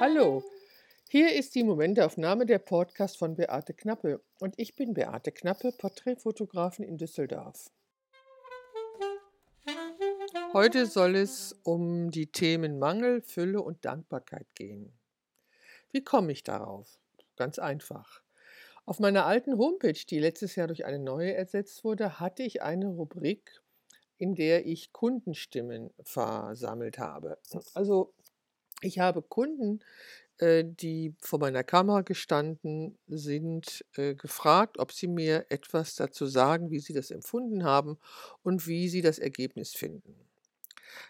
Hallo, hier ist die Momentaufnahme der Podcast von Beate Knappe und ich bin Beate Knappe, Porträtfotografin in Düsseldorf. Heute soll es um die Themen Mangel, Fülle und Dankbarkeit gehen. Wie komme ich darauf? Ganz einfach. Auf meiner alten Homepage, die letztes Jahr durch eine neue ersetzt wurde, hatte ich eine Rubrik, in der ich Kundenstimmen versammelt habe. Also ich habe Kunden, äh, die vor meiner Kamera gestanden sind, äh, gefragt, ob sie mir etwas dazu sagen, wie sie das empfunden haben und wie sie das Ergebnis finden.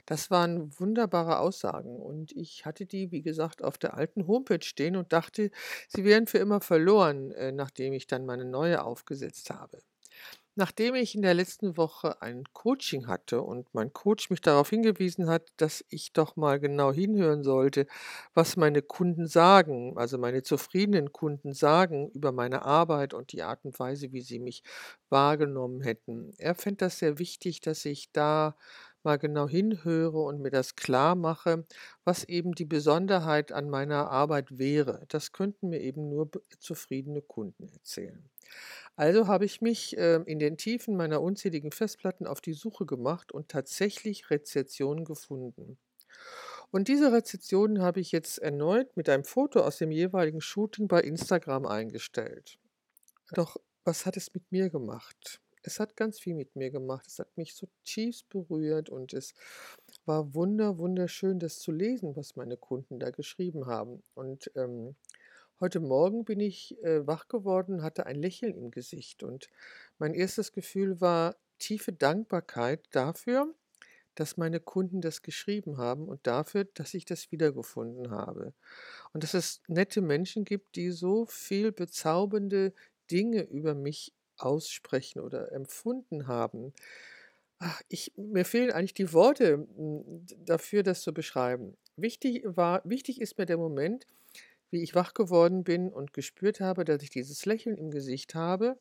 Das waren wunderbare Aussagen und ich hatte die, wie gesagt, auf der alten Homepage stehen und dachte, sie wären für immer verloren, äh, nachdem ich dann meine neue aufgesetzt habe. Nachdem ich in der letzten Woche ein Coaching hatte und mein Coach mich darauf hingewiesen hat, dass ich doch mal genau hinhören sollte, was meine Kunden sagen, also meine zufriedenen Kunden sagen über meine Arbeit und die Art und Weise, wie sie mich wahrgenommen hätten. Er fände das sehr wichtig, dass ich da mal genau hinhöre und mir das klar mache, was eben die Besonderheit an meiner Arbeit wäre. Das könnten mir eben nur zufriedene Kunden erzählen. Also habe ich mich äh, in den Tiefen meiner unzähligen Festplatten auf die Suche gemacht und tatsächlich Rezessionen gefunden. Und diese Rezessionen habe ich jetzt erneut mit einem Foto aus dem jeweiligen Shooting bei Instagram eingestellt. Doch was hat es mit mir gemacht? Es hat ganz viel mit mir gemacht. Es hat mich so tief berührt und es war wunder, wunderschön, das zu lesen, was meine Kunden da geschrieben haben. Und ähm, Heute Morgen bin ich äh, wach geworden, hatte ein Lächeln im Gesicht und mein erstes Gefühl war tiefe Dankbarkeit dafür, dass meine Kunden das geschrieben haben und dafür, dass ich das wiedergefunden habe. Und dass es nette Menschen gibt, die so viel bezaubernde Dinge über mich aussprechen oder empfunden haben. Ach, ich, mir fehlen eigentlich die Worte dafür, das zu beschreiben. Wichtig, war, wichtig ist mir der Moment, wie ich wach geworden bin und gespürt habe, dass ich dieses Lächeln im Gesicht habe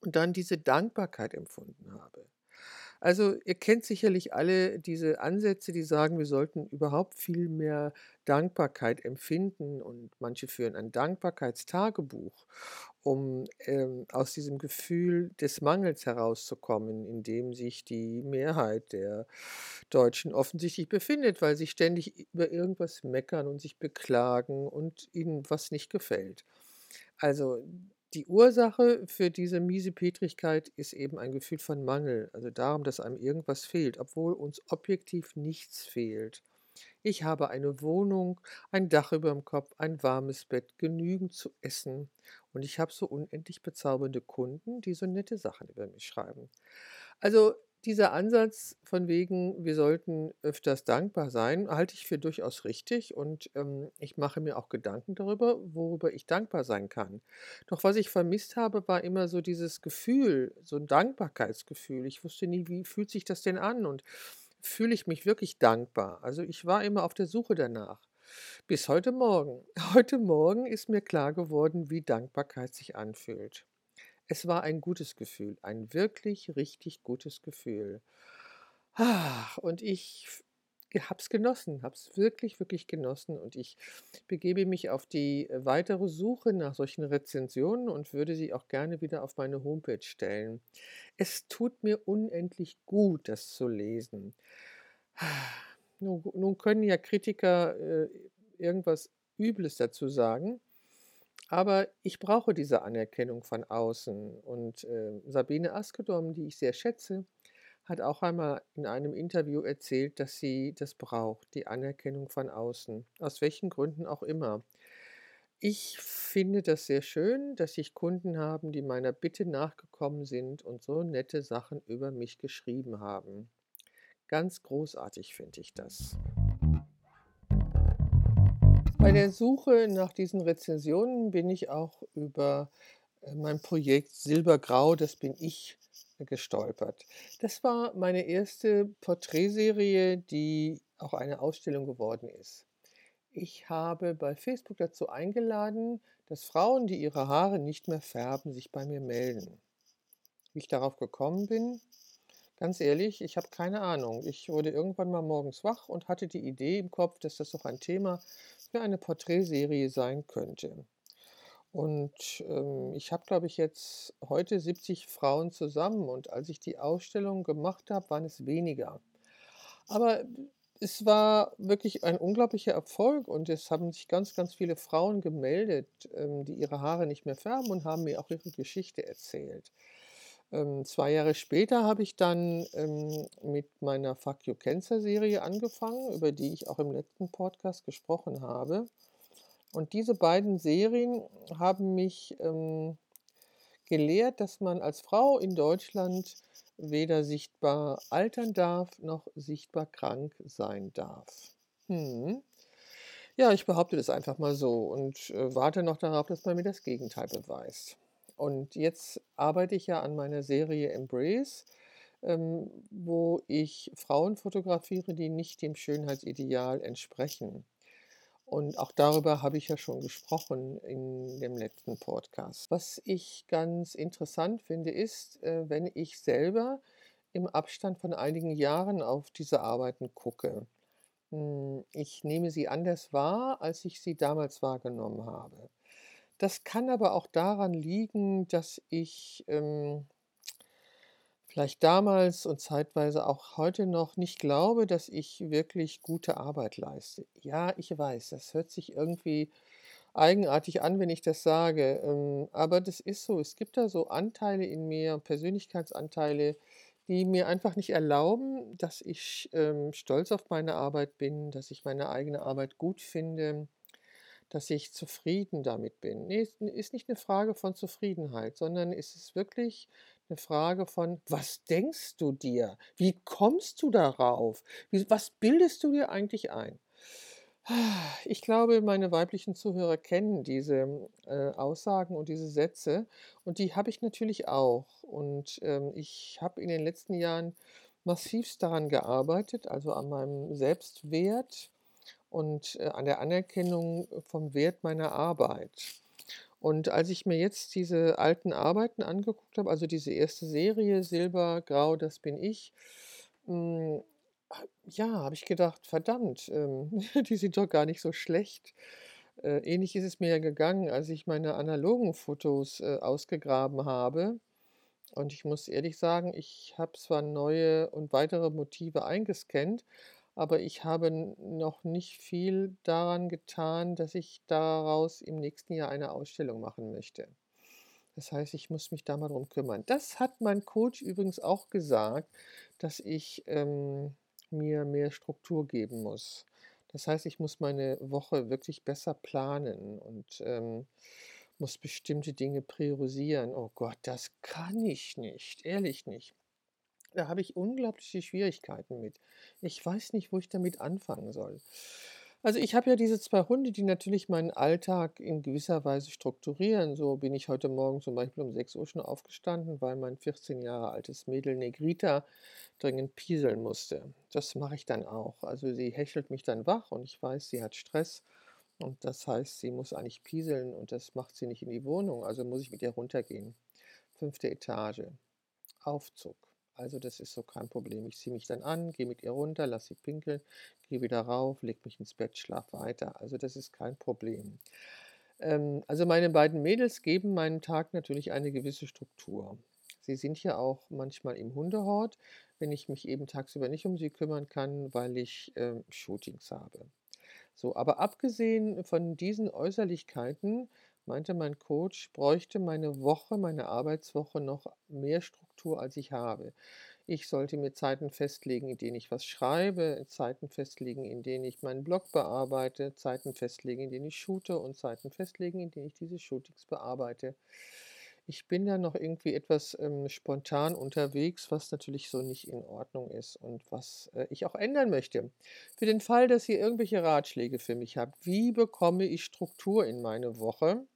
und dann diese Dankbarkeit empfunden habe. Also ihr kennt sicherlich alle diese Ansätze, die sagen, wir sollten überhaupt viel mehr Dankbarkeit empfinden und manche führen ein Dankbarkeitstagebuch, um ähm, aus diesem Gefühl des Mangels herauszukommen, in dem sich die Mehrheit der Deutschen offensichtlich befindet, weil sie ständig über irgendwas meckern und sich beklagen und ihnen was nicht gefällt. Also die Ursache für diese Miesepetrigkeit ist eben ein Gefühl von Mangel, also darum, dass einem irgendwas fehlt, obwohl uns objektiv nichts fehlt. Ich habe eine Wohnung, ein Dach über dem Kopf, ein warmes Bett, genügend zu essen und ich habe so unendlich bezaubernde Kunden, die so nette Sachen über mich schreiben. Also dieser Ansatz von wegen, wir sollten öfters dankbar sein, halte ich für durchaus richtig und ähm, ich mache mir auch Gedanken darüber, worüber ich dankbar sein kann. Doch was ich vermisst habe, war immer so dieses Gefühl, so ein Dankbarkeitsgefühl. Ich wusste nie, wie fühlt sich das denn an und fühle ich mich wirklich dankbar. Also ich war immer auf der Suche danach. Bis heute Morgen. Heute Morgen ist mir klar geworden, wie Dankbarkeit sich anfühlt. Es war ein gutes Gefühl, ein wirklich richtig gutes Gefühl. Und ich habe es genossen, habe es wirklich, wirklich genossen und ich begebe mich auf die weitere Suche nach solchen Rezensionen und würde sie auch gerne wieder auf meine Homepage stellen. Es tut mir unendlich gut, das zu lesen. Nun, nun können ja Kritiker äh, irgendwas Übles dazu sagen. Aber ich brauche diese Anerkennung von außen. Und äh, Sabine Askedom, die ich sehr schätze, hat auch einmal in einem Interview erzählt, dass sie das braucht, die Anerkennung von außen, aus welchen Gründen auch immer. Ich finde das sehr schön, dass ich Kunden haben, die meiner Bitte nachgekommen sind und so nette Sachen über mich geschrieben haben. Ganz großartig finde ich das. Bei der Suche nach diesen Rezensionen bin ich auch über äh, mein Projekt Silbergrau, das bin ich, gestolpert. Das war meine erste Porträtserie, die auch eine Ausstellung geworden ist. Ich habe bei Facebook dazu eingeladen, dass Frauen, die ihre Haare nicht mehr färben, sich bei mir melden. Wie ich darauf gekommen bin, Ganz ehrlich, ich habe keine Ahnung. Ich wurde irgendwann mal morgens wach und hatte die Idee im Kopf, dass das doch ein Thema für eine Porträtserie sein könnte. Und, ähm, ich habe, glaube ich, jetzt heute 70 Frauen zusammen und als ich die Ausstellung gemacht habe, waren es weniger. Aber es war wirklich ein unglaublicher Erfolg und es haben sich ganz, ganz viele Frauen gemeldet, ähm, die ihre Haare nicht mehr färben und haben mir auch ihre Geschichte erzählt. Ähm, 2 Jahre später habe ich dann, ähm, mit meiner Fuck You Cancer Serie angefangen, über die ich auch im letzten Podcast gesprochen habe. Und diese beiden Serien haben mich, ähm, gelehrt, dass man als Frau in Deutschland weder sichtbar altern darf, noch sichtbar krank sein darf. Mhm. Ja, ich behaupte das einfach mal so und, äh, warte noch darauf, dass man mir das Gegenteil beweist. Und jetzt arbeite ich ja an meiner Serie Embrace, ähm, wo ich Frauen fotografiere, die nicht dem Schönheitsideal entsprechen. Und auch darüber habe ich ja schon gesprochen in dem letzten Podcast. Was ich ganz interessant finde, ist, äh, wenn ich selber im Abstand von einigen Jahren auf diese Arbeiten gucke. Hm, ich nehme sie anders wahr, als ich sie damals wahrgenommen habe. Das kann aber auch daran liegen, dass ich ähm, vielleicht damals und zeitweise auch heute noch nicht glaube, dass ich wirklich gute Arbeit leiste. Ja, ich weiß, das hört sich irgendwie eigenartig an, wenn ich das sage, ähm, aber das ist so. Es gibt da so Anteile in mir, Persönlichkeitsanteile, die mir einfach nicht erlauben, dass ich ähm, stolz auf meine Arbeit bin, dass ich meine eigene Arbeit gut finde dass ich zufrieden damit bin. Ne, ist nicht eine Frage von Zufriedenheit, sondern es ist wirklich eine Frage von: „Was denkst du dir? Wie kommst du darauf? Wie was bildest du dir eigentlich ein?“ Ich glaube, meine weiblichen Zuhörer kennen diese, äh, Aussagen und diese Sätze und die habe ich natürlich auch. Und, ähm, ich habe in den letzten Jahren massivst daran gearbeitet, also an meinem Selbstwert und, äh, an der Anerkennung vom Wert meiner Arbeit. Und als ich mir jetzt diese alten Arbeiten angeguckt habe, also diese erste Serie Silber, Grau, das bin ich, hm, ja, habe ich gedacht: „Verdammt, ähm, die sind doch gar nicht so schlecht.“ Äh, ähnlich ist es mir ja gegangen, als ich meine analogen Fotos, äh, ausgegraben habe. Und ich muss ehrlich sagen, ich habe zwar neue und weitere Motive eingescannt, aber ich habe noch nicht viel daran getan, dass ich daraus im nächsten Jahr eine Ausstellung machen möchte. Das heißt, ich muss mich da mal drum kümmern. Das hat mein Coach übrigens auch gesagt, dass ich, ähm, mir mehr Struktur geben muss. Das heißt, ich muss meine Woche wirklich besser planen und, ähm, muss bestimmte Dinge priorisieren. Oh Gott, das kann ich nicht, ehrlich nicht. Da habe ich unglaubliche Schwierigkeiten mit. Ich weiß nicht, wo ich damit anfangen soll. Also, ich habe ja diese 2 Hunde, die natürlich meinen Alltag in gewisser Weise strukturieren. So bin ich heute Morgen zum Beispiel um sechs Uhr schon aufgestanden, weil mein 14 Jahre altes Mädel Negrita dringend pieseln musste. Das mache ich dann auch. Also, sie hechelt mich dann wach und ich weiß, sie hat Stress und das heißt, sie muss eigentlich pieseln und das macht sie nicht in die Wohnung, also muss ich mit ihr runtergehen. Fünfte Etage, Aufzug. Also das ist so kein Problem. Ich ziehe mich dann an, gehe mit ihr runter, lasse sie pinkeln, gehe wieder rauf, lege mich ins Bett, schlafe weiter. Also das ist kein Problem. Ähm, also meine beiden Mädels geben meinem Tag natürlich eine gewisse Struktur. Sie sind ja auch manchmal im Hundehort, wenn ich mich eben tagsüber nicht um sie kümmern kann, weil ich ähm, Shootings habe. So, aber abgesehen von diesen Äußerlichkeiten meinte mein Coach, bräuchte meine Woche, meine Arbeitswoche noch mehr Struktur, als ich habe. Ich sollte mir Zeiten festlegen, in denen ich was schreibe, Zeiten festlegen, in denen ich meinen Blog bearbeite, Zeiten festlegen, in denen ich shoote und Zeiten festlegen, in denen ich diese Shootings bearbeite. Ich bin da noch irgendwie etwas ähm, spontan unterwegs, was natürlich so nicht in Ordnung ist und was äh, ich auch ändern möchte. Für den Fall, dass ihr irgendwelche Ratschläge für mich habt, wie bekomme ich Struktur in meine Woche?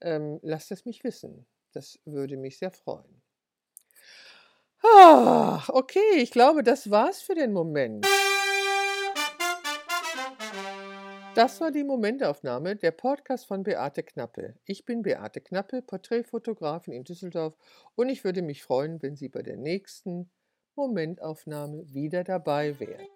Ähm, lasst es mich wissen. Das würde mich sehr freuen. Ah, okay, ich glaube, das war's für den Moment. Das war die Momentaufnahme, der Podcast von Beate Knappe. Ich bin Beate Knappe, Porträtfotografin in Düsseldorf und ich würde mich freuen, wenn Sie bei der nächsten Momentaufnahme wieder dabei wären.